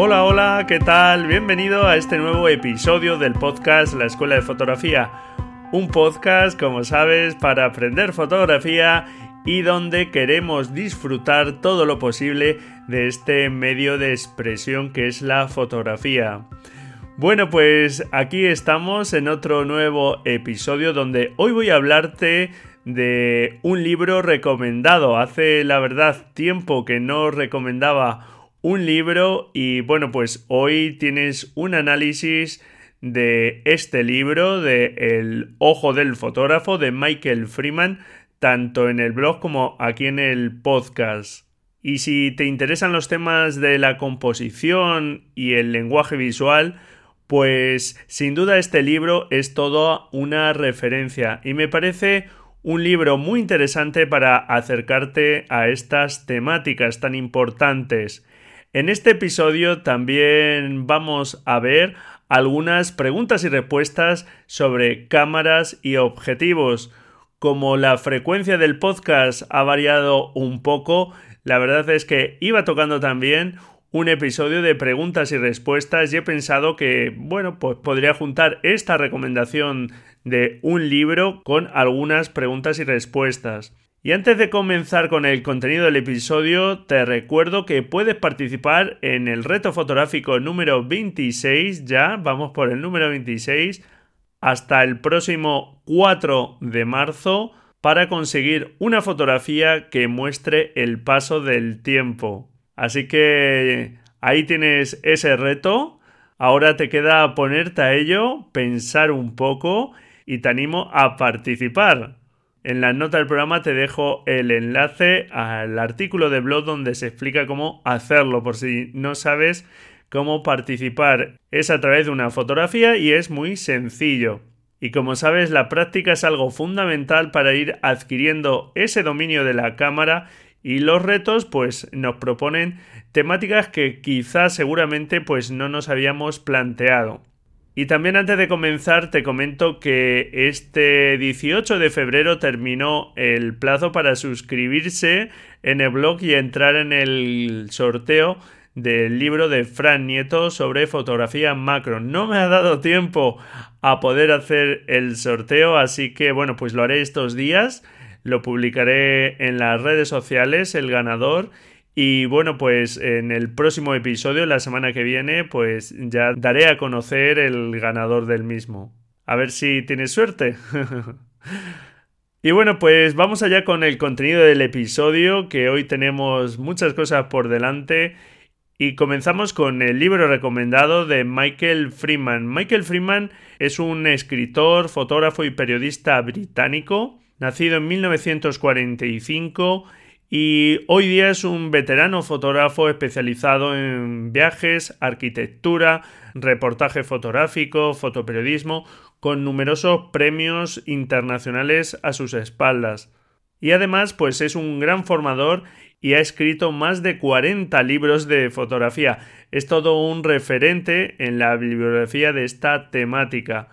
Hola, hola, ¿qué tal? Bienvenido a este nuevo episodio del podcast La Escuela de Fotografía. Un podcast, como sabes, para aprender fotografía y donde queremos disfrutar todo lo posible de este medio de expresión que es la fotografía. Bueno, pues aquí estamos en otro nuevo episodio donde hoy voy a hablarte de un libro recomendado. Hace la verdad tiempo que no recomendaba un libro y bueno, pues hoy tienes un análisis de este libro de El ojo del fotógrafo de Michael Freeman, tanto en el blog como aquí en el podcast. Y si te interesan los temas de la composición y el lenguaje visual, pues sin duda este libro es toda una referencia y me parece un libro muy interesante para acercarte a estas temáticas tan importantes. En este episodio también vamos a ver algunas preguntas y respuestas sobre cámaras y objetivos. Como la frecuencia del podcast ha variado un poco, la verdad es que iba tocando también un episodio de preguntas y respuestas y he pensado que, bueno, pues podría juntar esta recomendación de un libro con algunas preguntas y respuestas. Y antes de comenzar con el contenido del episodio, te recuerdo que puedes participar en el reto fotográfico número 26, ya vamos por el número 26, hasta el próximo 4 de marzo para conseguir una fotografía que muestre el paso del tiempo. Así que ahí tienes ese reto. Ahora te queda ponerte a ello, pensar un poco y te animo a participar. En la nota del programa te dejo el enlace al artículo de blog donde se explica cómo hacerlo por si no sabes cómo participar. Es a través de una fotografía y es muy sencillo. Y como sabes, la práctica es algo fundamental para ir adquiriendo ese dominio de la cámara y los retos pues nos proponen temáticas que quizás seguramente pues no nos habíamos planteado. Y también antes de comenzar te comento que este 18 de febrero terminó el plazo para suscribirse en el blog y entrar en el sorteo del libro de Fran Nieto sobre fotografía macro. No me ha dado tiempo a poder hacer el sorteo, así que bueno, pues lo haré estos días. Lo publicaré en las redes sociales, el ganador, y bueno, pues en el próximo episodio, la semana que viene, pues ya daré a conocer el ganador del mismo. A ver si tienes suerte. y bueno, pues vamos allá con el contenido del episodio, que hoy tenemos muchas cosas por delante. Y comenzamos con el libro recomendado de Michael Freeman. Michael Freeman es un escritor, fotógrafo y periodista británico, nacido en 1945 y hoy día es un veterano fotógrafo especializado en viajes, arquitectura, reportaje fotográfico, fotoperiodismo, con numerosos premios internacionales a sus espaldas. Y además, pues es un gran formador y ha escrito más de 40 libros de fotografía. Es todo un referente en la bibliografía de esta temática.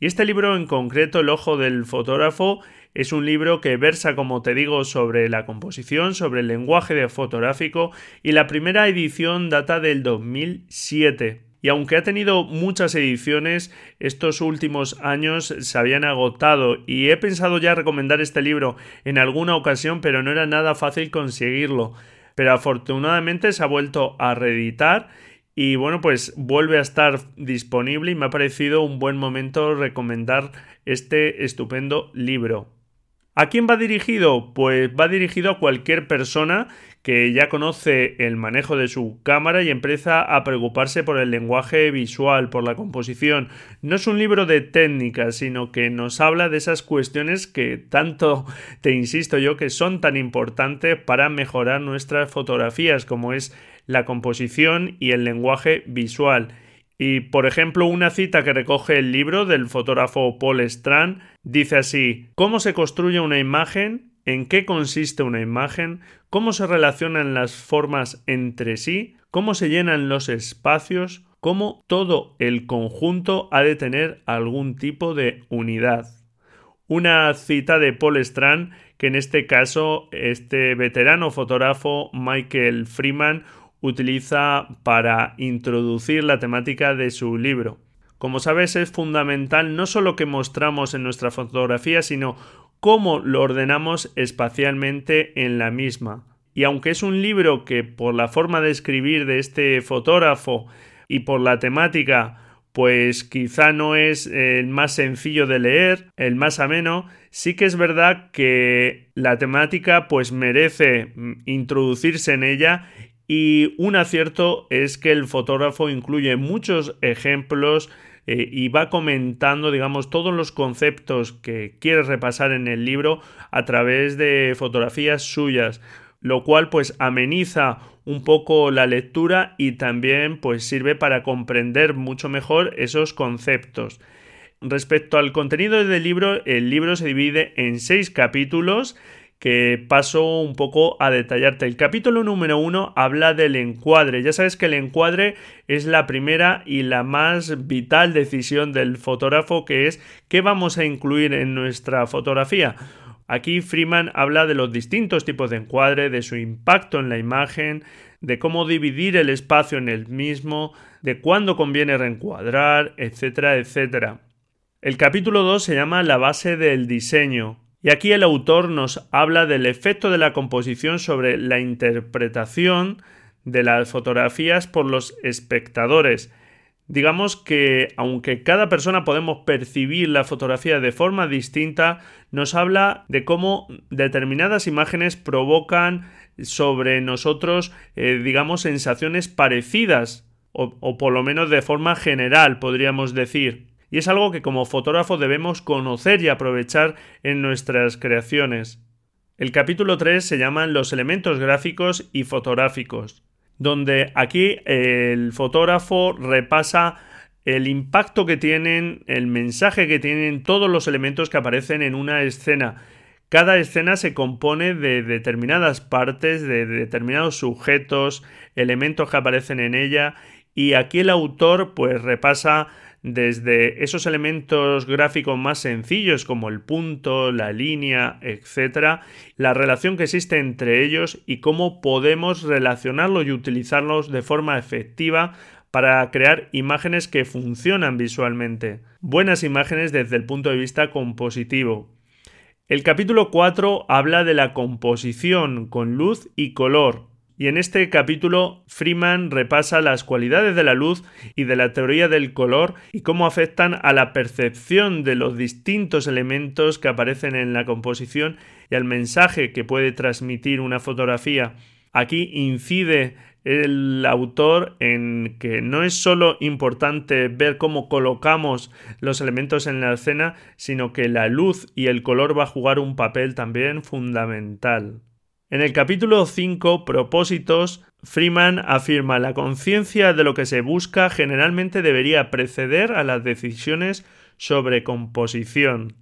Y este libro en concreto, El ojo del fotógrafo, es un libro que versa, como te digo, sobre la composición, sobre el lenguaje de fotográfico y la primera edición data del 2007. Y aunque ha tenido muchas ediciones, estos últimos años se habían agotado y he pensado ya recomendar este libro en alguna ocasión, pero no era nada fácil conseguirlo. Pero afortunadamente se ha vuelto a reeditar y bueno, pues vuelve a estar disponible y me ha parecido un buen momento recomendar este estupendo libro. ¿A quién va dirigido? Pues va dirigido a cualquier persona que ya conoce el manejo de su cámara y empieza a preocuparse por el lenguaje visual, por la composición. No es un libro de técnica, sino que nos habla de esas cuestiones que tanto te insisto yo que son tan importantes para mejorar nuestras fotografías, como es la composición y el lenguaje visual. Y, por ejemplo, una cita que recoge el libro del fotógrafo Paul Strand dice así, ¿Cómo se construye una imagen? ¿En qué consiste una imagen? ¿Cómo se relacionan las formas entre sí? ¿Cómo se llenan los espacios? ¿Cómo todo el conjunto ha de tener algún tipo de unidad? Una cita de Paul Strand que en este caso este veterano fotógrafo Michael Freeman utiliza para introducir la temática de su libro. Como sabes, es fundamental no solo que mostramos en nuestra fotografía, sino cómo lo ordenamos espacialmente en la misma. Y aunque es un libro que por la forma de escribir de este fotógrafo y por la temática pues quizá no es el más sencillo de leer, el más ameno, sí que es verdad que la temática pues merece introducirse en ella y un acierto es que el fotógrafo incluye muchos ejemplos eh, y va comentando, digamos, todos los conceptos que quiere repasar en el libro a través de fotografías suyas, lo cual pues ameniza un poco la lectura y también pues sirve para comprender mucho mejor esos conceptos. Respecto al contenido del libro, el libro se divide en seis capítulos que paso un poco a detallarte. El capítulo número uno habla del encuadre. Ya sabes que el encuadre es la primera y la más vital decisión del fotógrafo, que es qué vamos a incluir en nuestra fotografía. Aquí Freeman habla de los distintos tipos de encuadre, de su impacto en la imagen, de cómo dividir el espacio en el mismo, de cuándo conviene reencuadrar, etcétera, etcétera. El capítulo 2 se llama La base del diseño. Y aquí el autor nos habla del efecto de la composición sobre la interpretación de las fotografías por los espectadores. Digamos que aunque cada persona podemos percibir la fotografía de forma distinta, nos habla de cómo determinadas imágenes provocan sobre nosotros, eh, digamos, sensaciones parecidas, o, o por lo menos de forma general, podríamos decir y es algo que como fotógrafo debemos conocer y aprovechar en nuestras creaciones. El capítulo 3 se llama Los elementos gráficos y fotográficos, donde aquí el fotógrafo repasa el impacto que tienen, el mensaje que tienen todos los elementos que aparecen en una escena. Cada escena se compone de determinadas partes, de determinados sujetos, elementos que aparecen en ella, y aquí el autor pues repasa desde esos elementos gráficos más sencillos como el punto, la línea, etc., la relación que existe entre ellos y cómo podemos relacionarlos y utilizarlos de forma efectiva para crear imágenes que funcionan visualmente. Buenas imágenes desde el punto de vista compositivo. El capítulo 4 habla de la composición con luz y color, y en este capítulo Freeman repasa las cualidades de la luz y de la teoría del color y cómo afectan a la percepción de los distintos elementos que aparecen en la composición y al mensaje que puede transmitir una fotografía. Aquí incide el autor en que no es solo importante ver cómo colocamos los elementos en la escena, sino que la luz y el color va a jugar un papel también fundamental. En el capítulo 5, Propósitos, Freeman afirma la conciencia de lo que se busca generalmente debería preceder a las decisiones sobre composición.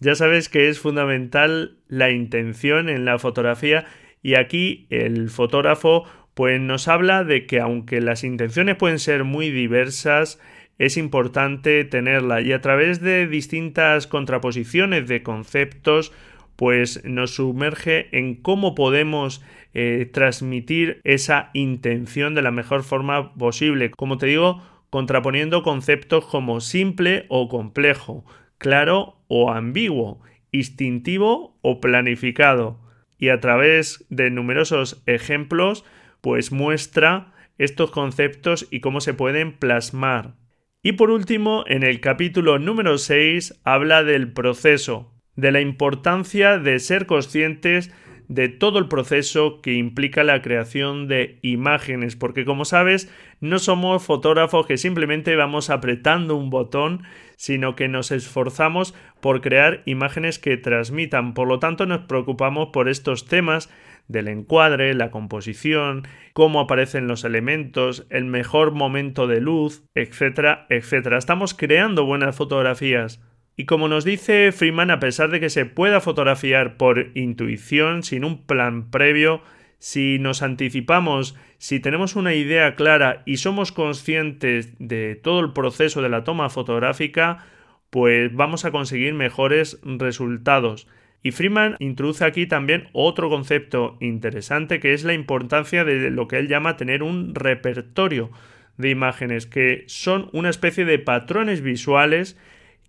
Ya sabes que es fundamental la intención en la fotografía y aquí el fotógrafo pues nos habla de que aunque las intenciones pueden ser muy diversas, es importante tenerla y a través de distintas contraposiciones de conceptos pues nos sumerge en cómo podemos eh, transmitir esa intención de la mejor forma posible. Como te digo, contraponiendo conceptos como simple o complejo, claro o ambiguo, instintivo o planificado. Y a través de numerosos ejemplos, pues muestra estos conceptos y cómo se pueden plasmar. Y por último, en el capítulo número 6 habla del proceso, de la importancia de ser conscientes de todo el proceso que implica la creación de imágenes, porque como sabes, no somos fotógrafos que simplemente vamos apretando un botón, sino que nos esforzamos por crear imágenes que transmitan. Por lo tanto, nos preocupamos por estos temas del encuadre, la composición, cómo aparecen los elementos, el mejor momento de luz, etcétera, etcétera. Estamos creando buenas fotografías. Y como nos dice Freeman, a pesar de que se pueda fotografiar por intuición, sin un plan previo, si nos anticipamos, si tenemos una idea clara y somos conscientes de todo el proceso de la toma fotográfica, pues vamos a conseguir mejores resultados. Y Freeman introduce aquí también otro concepto interesante que es la importancia de lo que él llama tener un repertorio de imágenes, que son una especie de patrones visuales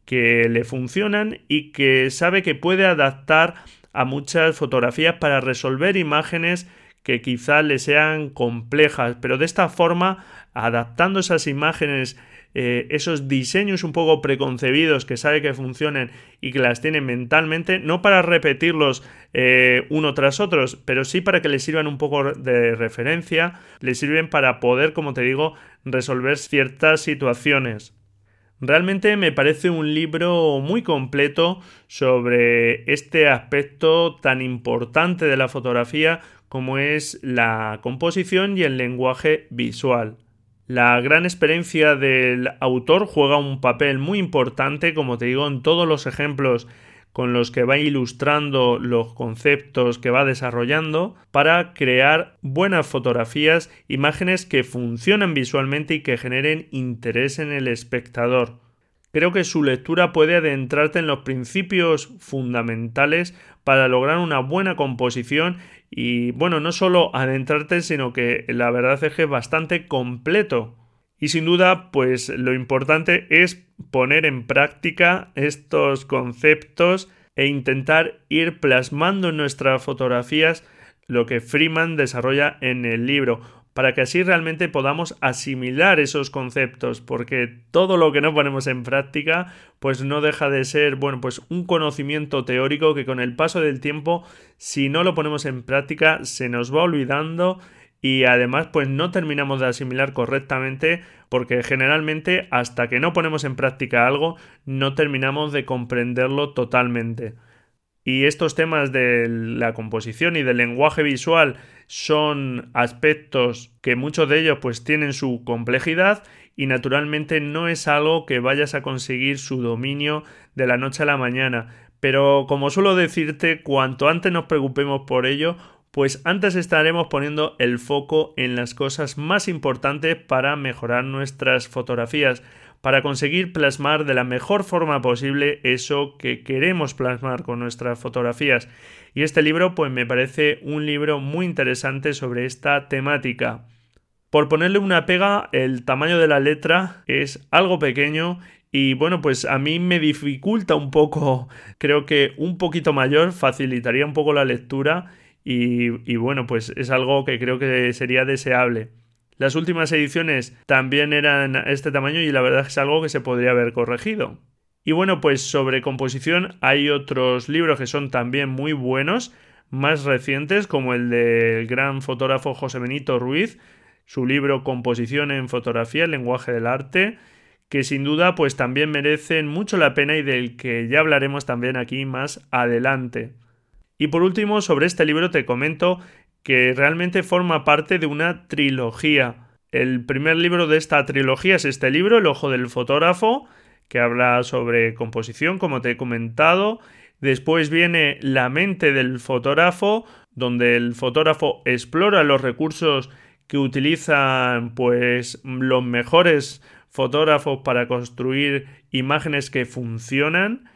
que le funcionan y que sabe que puede adaptar a muchas fotografías para resolver imágenes que quizá le sean complejas, pero de esta forma, adaptando esas imágenes, eh, esos diseños un poco preconcebidos que sabe que funcionen y que las tiene mentalmente, no para repetirlos eh, uno tras otro, pero sí para que le sirvan un poco de referencia, le sirven para poder, como te digo, resolver ciertas situaciones. Realmente me parece un libro muy completo sobre este aspecto tan importante de la fotografía como es la composición y el lenguaje visual. La gran experiencia del autor juega un papel muy importante, como te digo, en todos los ejemplos con los que va ilustrando los conceptos que va desarrollando para crear buenas fotografías, imágenes que funcionan visualmente y que generen interés en el espectador. Creo que su lectura puede adentrarte en los principios fundamentales para lograr una buena composición y bueno, no solo adentrarte, sino que la verdad es que es bastante completo y sin duda, pues lo importante es poner en práctica estos conceptos e intentar ir plasmando en nuestras fotografías lo que Freeman desarrolla en el libro, para que así realmente podamos asimilar esos conceptos, porque todo lo que no ponemos en práctica, pues no deja de ser, bueno, pues un conocimiento teórico que con el paso del tiempo, si no lo ponemos en práctica, se nos va olvidando y además pues no terminamos de asimilar correctamente porque generalmente hasta que no ponemos en práctica algo no terminamos de comprenderlo totalmente. Y estos temas de la composición y del lenguaje visual son aspectos que muchos de ellos pues tienen su complejidad y naturalmente no es algo que vayas a conseguir su dominio de la noche a la mañana. Pero como suelo decirte, cuanto antes nos preocupemos por ello, pues antes estaremos poniendo el foco en las cosas más importantes para mejorar nuestras fotografías, para conseguir plasmar de la mejor forma posible eso que queremos plasmar con nuestras fotografías. Y este libro pues me parece un libro muy interesante sobre esta temática. Por ponerle una pega, el tamaño de la letra es algo pequeño y bueno, pues a mí me dificulta un poco, creo que un poquito mayor facilitaría un poco la lectura y, bueno, pues es algo que creo que sería deseable. Las últimas ediciones también eran este tamaño y la verdad es algo que se podría haber corregido. Y bueno, pues sobre composición hay otros libros que son también muy buenos, más recientes, como el del gran fotógrafo José Benito Ruiz, su libro Composición en fotografía, el lenguaje del arte, que sin duda pues también merecen mucho la pena y del que ya hablaremos también aquí más adelante. Y por último, sobre este libro te comento que realmente forma parte de una trilogía. El primer libro de esta trilogía es este libro, El ojo del fotógrafo, que habla sobre composición, como te he comentado. Después viene La mente del fotógrafo, donde el fotógrafo explora los recursos que utilizan pues los mejores fotógrafos para construir imágenes que funcionan.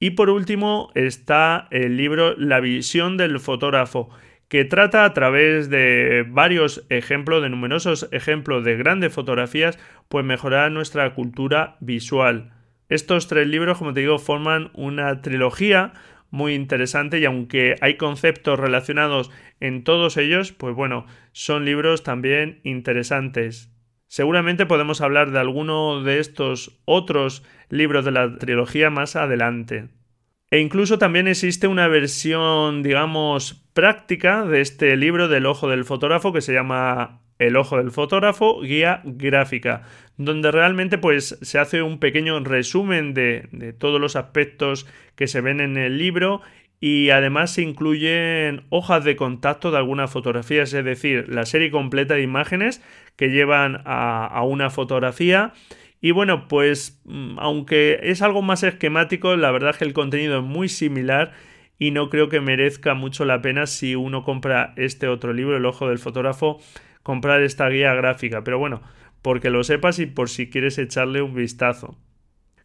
Y por último está el libro La visión del fotógrafo, que trata a través de varios ejemplos, de numerosos ejemplos de grandes fotografías, pues mejorar nuestra cultura visual. Estos tres libros, como te digo, forman una trilogía muy interesante y aunque hay conceptos relacionados en todos ellos, pues bueno, son libros también interesantes. Seguramente podemos hablar de alguno de estos otros libros de la trilogía más adelante. E incluso también existe una versión, digamos, práctica de este libro del ojo del fotógrafo que se llama El ojo del fotógrafo, guía gráfica, donde realmente pues se hace un pequeño resumen de, de todos los aspectos que se ven en el libro y además se incluyen hojas de contacto de algunas fotografías, es decir, la serie completa de imágenes que llevan a, una fotografía. Y bueno, pues mm, aunque es algo más esquemático, la verdad es que el contenido es muy similar y no creo que merezca mucho la pena si uno compra este otro libro, El ojo del fotógrafo, comprar esta guía gráfica. Pero bueno, porque lo sepas y por si quieres echarle un vistazo.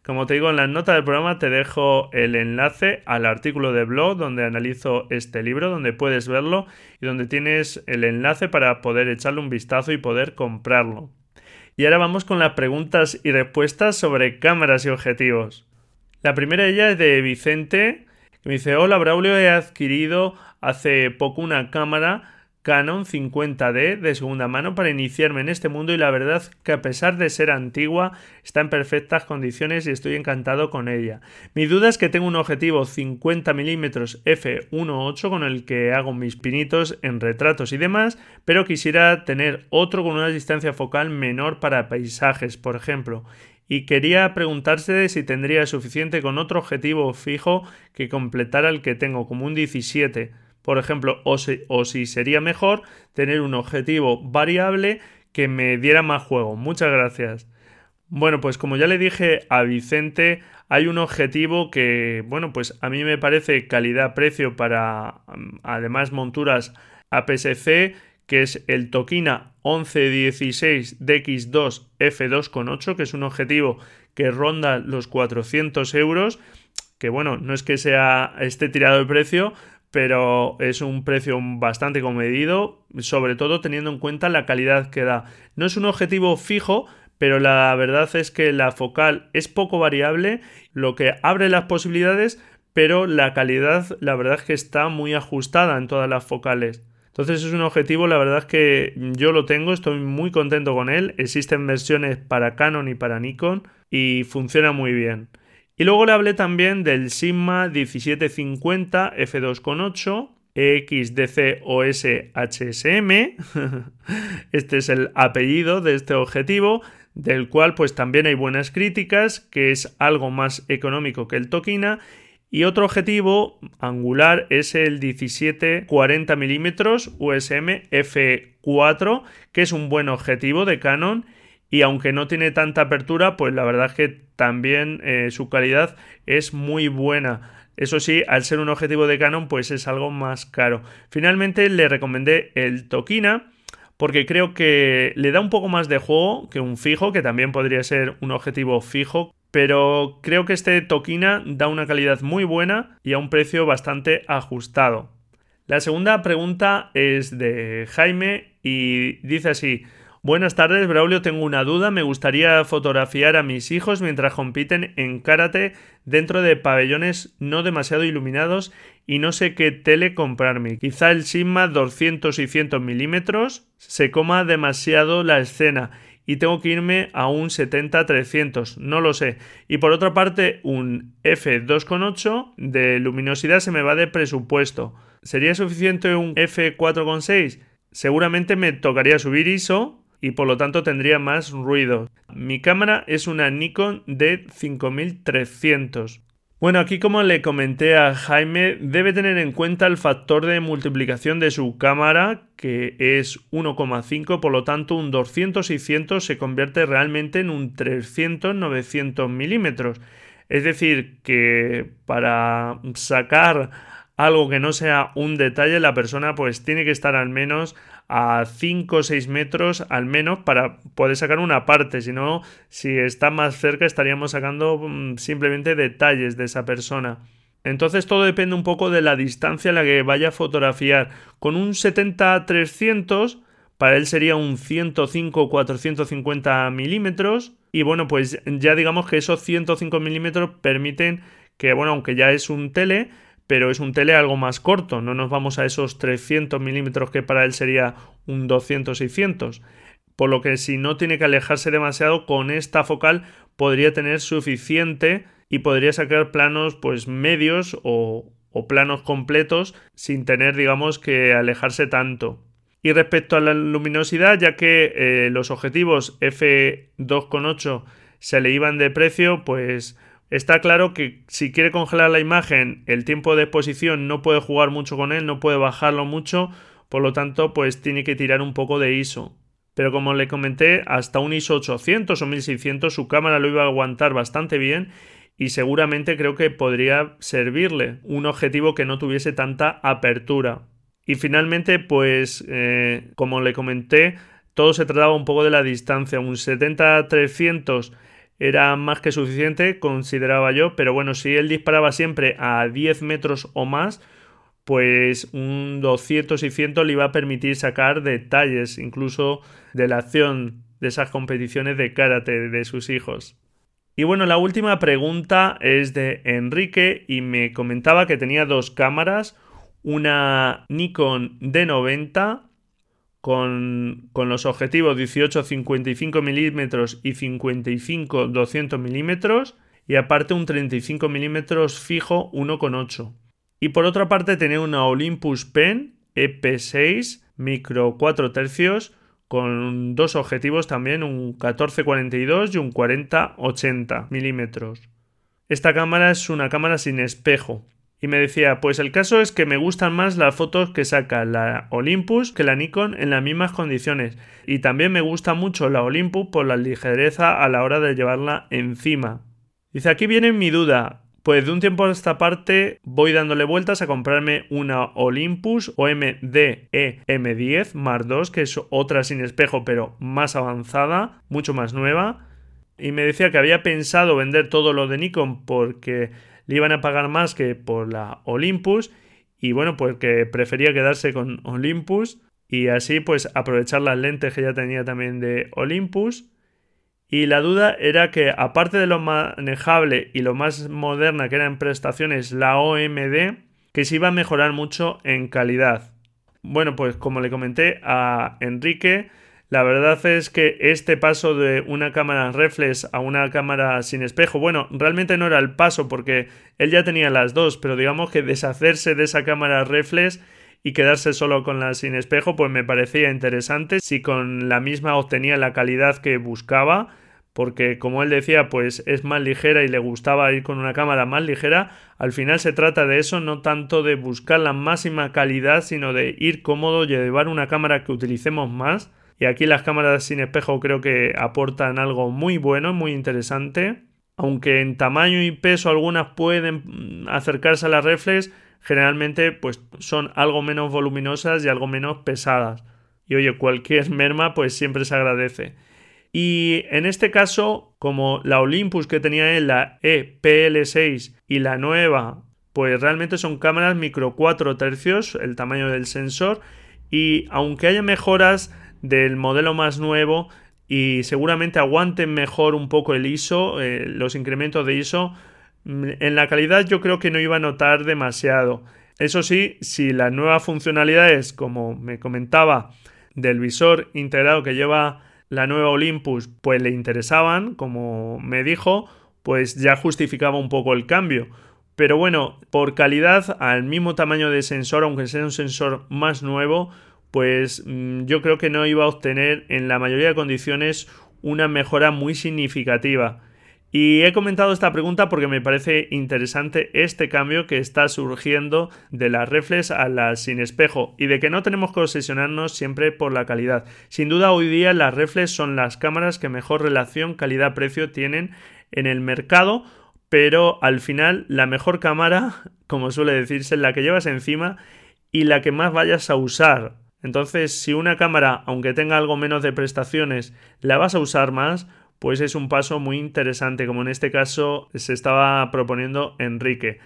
Como te digo, en las notas del programa te dejo el enlace al artículo de blog donde analizo este libro, donde puedes verlo y donde tienes el enlace para poder echarle un vistazo y poder comprarlo. Y ahora vamos con las preguntas y respuestas sobre cámaras y objetivos. La primera de ellas es de Vicente, que me dice, hola Braulio, he adquirido hace poco una cámara Canon 50D de segunda mano para iniciarme en este mundo y la verdad que a pesar de ser antigua está en perfectas condiciones y estoy encantado con ella. Mi duda es que tengo un objetivo 50 mm f1.8 con el que hago mis pinitos en retratos y demás, pero quisiera tener otro con una distancia focal menor para paisajes, por ejemplo y quería preguntarse si tendría suficiente con otro objetivo fijo que completara el que tengo, como un 17 por ejemplo, o si, sería mejor tener un objetivo variable que me diera más juego. Muchas gracias. Bueno, pues como ya le dije a Vicente, hay un objetivo que, bueno, pues a mí me parece calidad-precio para mm, además monturas APS-C, que es el Tokina 1116 DX2 F2.8, que es un objetivo que ronda los 400 euros, que bueno, no es que sea esté tirado de precio, pero es un precio bastante comedido, sobre todo teniendo en cuenta la calidad que da. No es un objetivo fijo, pero la verdad es que la focal es poco variable, lo que abre las posibilidades, pero la calidad la verdad es que está muy ajustada en todas las focales. Entonces es un objetivo, la verdad es que yo lo tengo, estoy muy contento con él. Existen versiones para Canon y para Nikon y funciona muy bien. Y luego le hablé también del Sigma 1750 f2.8 EXDC OS HSM. este es el apellido de este objetivo, del cual pues también hay buenas críticas, que es algo más económico que el Tokina. Y otro objetivo angular es el 1740 mm USM f4, que es un buen objetivo de Canon y aunque no tiene tanta apertura, pues la verdad es que también eh, su calidad es muy buena. Eso sí, al ser un objetivo de Canon, pues es algo más caro. Finalmente le recomendé el Tokina porque creo que le da un poco más de juego que un fijo, que también podría ser un objetivo fijo, pero creo que este Tokina da una calidad muy buena y a un precio bastante ajustado. La segunda pregunta es de Jaime y dice así, Buenas tardes, Braulio. Tengo una duda. Me gustaría fotografiar a mis hijos mientras compiten en karate dentro de pabellones no demasiado iluminados y no sé qué tele comprarme. Quizá el Sigma 200 y 100 milímetros se coma demasiado la escena y tengo que irme a un 70-300, no lo sé. Y por otra parte, un f2.8 de luminosidad se me va de presupuesto. ¿Sería suficiente un f4.6? Seguramente me tocaría subir ISO y por lo tanto tendría más ruido. Mi cámara es una Nikon d 5300. Bueno, aquí como le comenté a Jaime, debe tener en cuenta el factor de multiplicación de su cámara, que es 1,5, por lo tanto un 200-600 se convierte realmente en un 300-900 milímetros. Es decir, que para sacar algo que no sea un detalle, la persona pues tiene que estar al menos a 5 o 6 metros al menos para poder sacar una parte. Si no, si está más cerca estaríamos sacando mm, simplemente detalles de esa persona. Entonces todo depende un poco de la distancia a la que vaya a fotografiar. Con un 70-300 para él sería un 105-450 milímetros. Y bueno, pues ya digamos que esos 105 milímetros permiten que, bueno, aunque ya es un tele, pero es un tele algo más corto, no nos vamos a esos 300 milímetros que para él sería un 200-600. Por lo que si no tiene que alejarse demasiado, con esta focal podría tener suficiente y podría sacar planos pues medios o, planos completos sin tener digamos que alejarse tanto. Y respecto a la luminosidad, ya que eh, los objetivos f2.8 se le iban de precio, pues está claro que si quiere congelar la imagen, el tiempo de exposición no puede jugar mucho con él, no puede bajarlo mucho, por lo tanto, pues tiene que tirar un poco de ISO. Pero como le comenté, hasta un ISO 800 o 1600 su cámara lo iba a aguantar bastante bien y seguramente creo que podría servirle un objetivo que no tuviese tanta apertura. Y finalmente, pues, eh, como le comenté, todo se trataba un poco de la distancia. Un 70-300 era más que suficiente, consideraba yo, pero bueno, si él disparaba siempre a 10 metros o más, pues un 200 y 100 le iba a permitir sacar detalles, incluso de la acción de esas competiciones de karate de sus hijos. Y bueno, la última pregunta es de Enrique y me comentaba que tenía dos cámaras, una Nikon D90 con, con los objetivos 18-55 mm y 55-200 mm y aparte un 35 mm fijo 1.8. Y por otra parte tenía una Olympus Pen EP6 micro 4 tercios con dos objetivos también, un 14-42 y un 40-80 milímetros. Esta cámara es una cámara sin espejo, y me decía, pues el caso es que me gustan más las fotos que saca la Olympus que la Nikon en las mismas condiciones. Y también me gusta mucho la Olympus por la ligereza a la hora de llevarla encima. Dice, aquí viene mi duda. Pues de un tiempo a esta parte voy dándole vueltas a comprarme una Olympus OMD EM10 Mark II, que es otra sin espejo pero más avanzada, mucho más nueva. Y me decía que había pensado vender todo lo de Nikon porque le iban a pagar más que por la Olympus y bueno, pues que prefería quedarse con Olympus y así pues aprovechar las lentes que ya tenía también de Olympus. Y la duda era que aparte de lo manejable y lo más moderna que era en prestaciones la OMD, que se iba a mejorar mucho en calidad. Bueno, pues como le comenté a Enrique, la verdad es que este paso de una cámara reflex a una cámara sin espejo, bueno, realmente no era el paso porque él ya tenía las dos, pero digamos que deshacerse de esa cámara reflex y quedarse solo con la sin espejo, pues me parecía interesante. Si con la misma obtenía la calidad que buscaba, porque como él decía, pues es más ligera y le gustaba ir con una cámara más ligera, al final se trata de eso, no tanto de buscar la máxima calidad, sino de ir cómodo y llevar una cámara que utilicemos más y aquí las cámaras sin espejo creo que aportan algo muy bueno, muy interesante. Aunque en tamaño y peso algunas pueden acercarse a las reflex, generalmente pues son algo menos voluminosas y algo menos pesadas. Y oye, cualquier merma pues siempre se agradece. Y en este caso, como la Olympus que tenía él, la EPL6 y la nueva, pues realmente son cámaras micro 4 tercios, el tamaño del sensor. Y aunque haya mejoras, del modelo más nuevo y seguramente aguanten mejor un poco el ISO, eh, los incrementos de ISO. Mm, en la calidad yo creo que no iba a notar demasiado. Eso sí, si las nuevas funcionalidades, como me comentaba, del visor integrado que lleva la nueva Olympus, pues le interesaban, como me dijo, pues ya justificaba un poco el cambio. Pero bueno, por calidad, al mismo tamaño de sensor, aunque sea un sensor más nuevo, pues mm, yo creo que no iba a obtener en la mayoría de condiciones una mejora muy significativa. Y he comentado esta pregunta porque me parece interesante este cambio que está surgiendo de las reflex a las sin espejo y de que no tenemos que obsesionarnos siempre por la calidad. Sin duda hoy día las reflex son las cámaras que mejor relación calidad-precio tienen en el mercado, pero al final la mejor cámara, como suele decirse, es la que llevas encima y la que más vayas a usar. Entonces, si una cámara, aunque tenga algo menos de prestaciones, la vas a usar más, pues es un paso muy interesante, como en este caso se estaba proponiendo Enrique.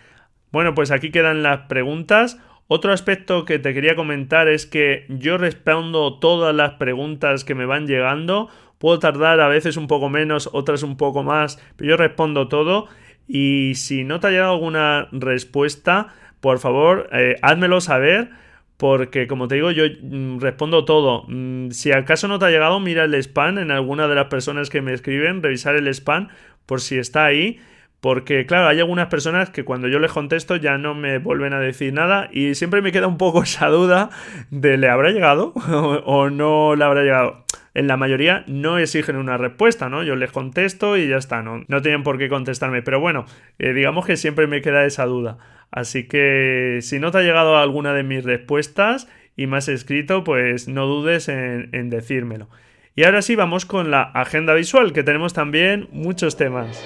Bueno, pues aquí quedan las preguntas. Otro aspecto que te quería comentar es que yo respondo todas las preguntas que me van llegando. Puedo tardar a veces un poco menos, otras un poco más, pero yo respondo todo. Y si no te ha llegado alguna respuesta, por favor, eh, házmelo saber porque como te digo, yo mm, respondo todo. Mm, si acaso no te ha llegado, mira el spam en alguna de las personas que me escriben, revisar el spam por si está ahí. porque claro, hay algunas personas que cuando yo les contesto ya no me vuelven a decir nada y siempre me queda un poco esa duda de ¿le habrá llegado o no le habrá llegado? En la mayoría no exigen una respuesta, ¿no? Yo les contesto y ya está, no, no tienen por qué contestarme, pero bueno, eh, digamos que siempre me queda esa duda. Así que si no te ha llegado alguna de mis respuestas y me has escrito, pues no dudes en, en decírmelo. Y ahora sí, vamos con la agenda visual, que tenemos también muchos temas.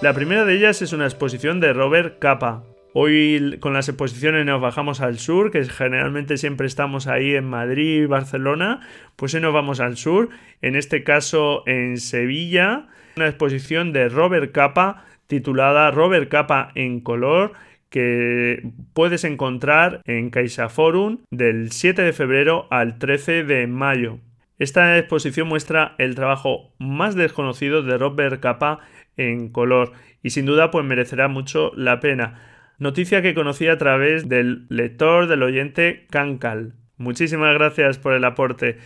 La primera de ellas es una exposición de Robert Capa. Hoy con las exposiciones nos bajamos al sur, que generalmente siempre estamos ahí en Madrid Barcelona, pues hoy nos vamos al sur, en este caso en Sevilla, una exposición de Robert Capa titulada Robert Capa en color que puedes encontrar en CaixaForum del 7 de febrero al 13 de mayo. Esta exposición muestra el trabajo más desconocido de Robert Capa en color y sin duda pues merecerá mucho la pena. Noticia que conocí a través del lector del oyente Cankal. Muchísimas gracias por el aporte.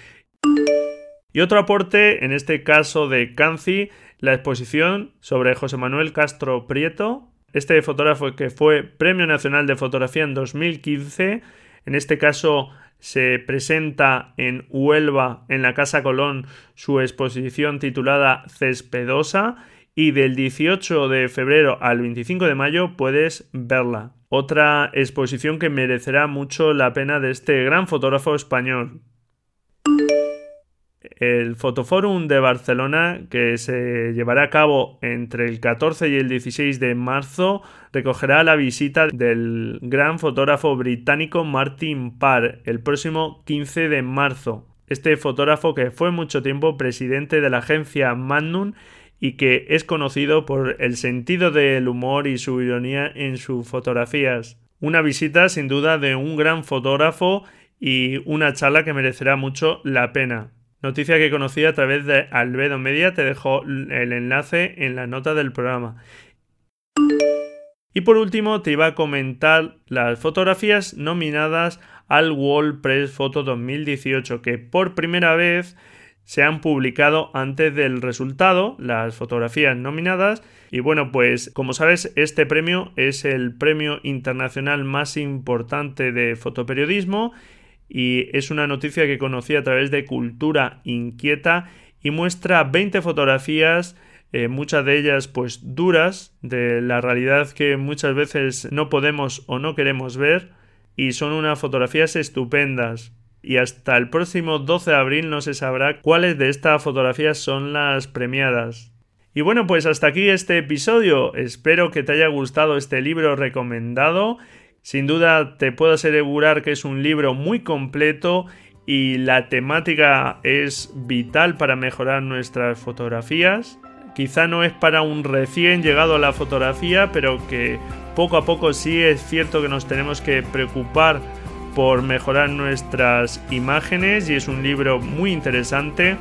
Y otro aporte, en este caso de Canci, la exposición sobre José Manuel Castro Prieto, este fotógrafo que fue Premio Nacional de Fotografía en 2015, en este caso se presenta en Huelva, en la Casa Colón, su exposición titulada Cespedosa y del 18 de febrero al 25 de mayo puedes verla. Otra exposición que merecerá mucho la pena de este gran fotógrafo español. El Fotoforum de Barcelona, que se llevará a cabo entre el 14 y el 16 de marzo, recogerá la visita del gran fotógrafo británico Martin Parr el próximo 15 de marzo. Este fotógrafo que fue mucho tiempo presidente de la agencia Magnum y que es conocido por el sentido del humor y su ironía en sus fotografías. Una visita sin duda de un gran fotógrafo y una charla que merecerá mucho la pena. Noticia que conocí a través de Albedo Media, te dejo el enlace en la nota del programa. Y por último te iba a comentar las fotografías nominadas al World Press Photo 2018 que por primera vez se han publicado antes del resultado las fotografías nominadas. Y bueno pues como sabes este premio es el premio internacional más importante de fotoperiodismo y es una noticia que conocí a través de Cultura Inquieta y muestra 20 fotografías eh, muchas de ellas pues duras de la realidad que muchas veces no podemos o no queremos ver y son unas fotografías estupendas y hasta el próximo 12 de abril no se sabrá cuáles de estas fotografías son las premiadas. Y bueno, pues hasta aquí este episodio. Espero que te haya gustado este libro recomendado. Sin duda te puedo asegurar que es un libro muy completo y la temática es vital para mejorar nuestras fotografías. Quizá no es para un recién llegado a la fotografía, pero que poco a poco sí es cierto que nos tenemos que preocupar por mejorar nuestras imágenes y es un libro muy interesante.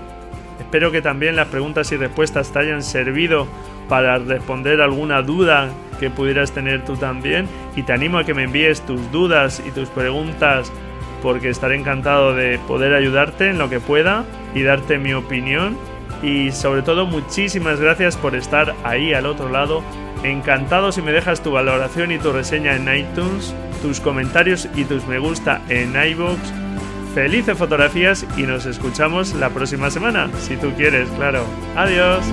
Espero que también las preguntas y respuestas te hayan servido para responder alguna duda que pudieras tener tú también y te animo a que me envíes tus dudas y tus preguntas porque estaré encantado de poder ayudarte en lo que pueda y darte mi opinión y sobre todo muchísimas gracias por estar ahí al otro lado. Encantado si me dejas tu valoración y tu reseña en iTunes tus comentarios y tus me gusta en iVoox. Felices fotografías y nos escuchamos la próxima semana, si tú quieres, claro. Adiós.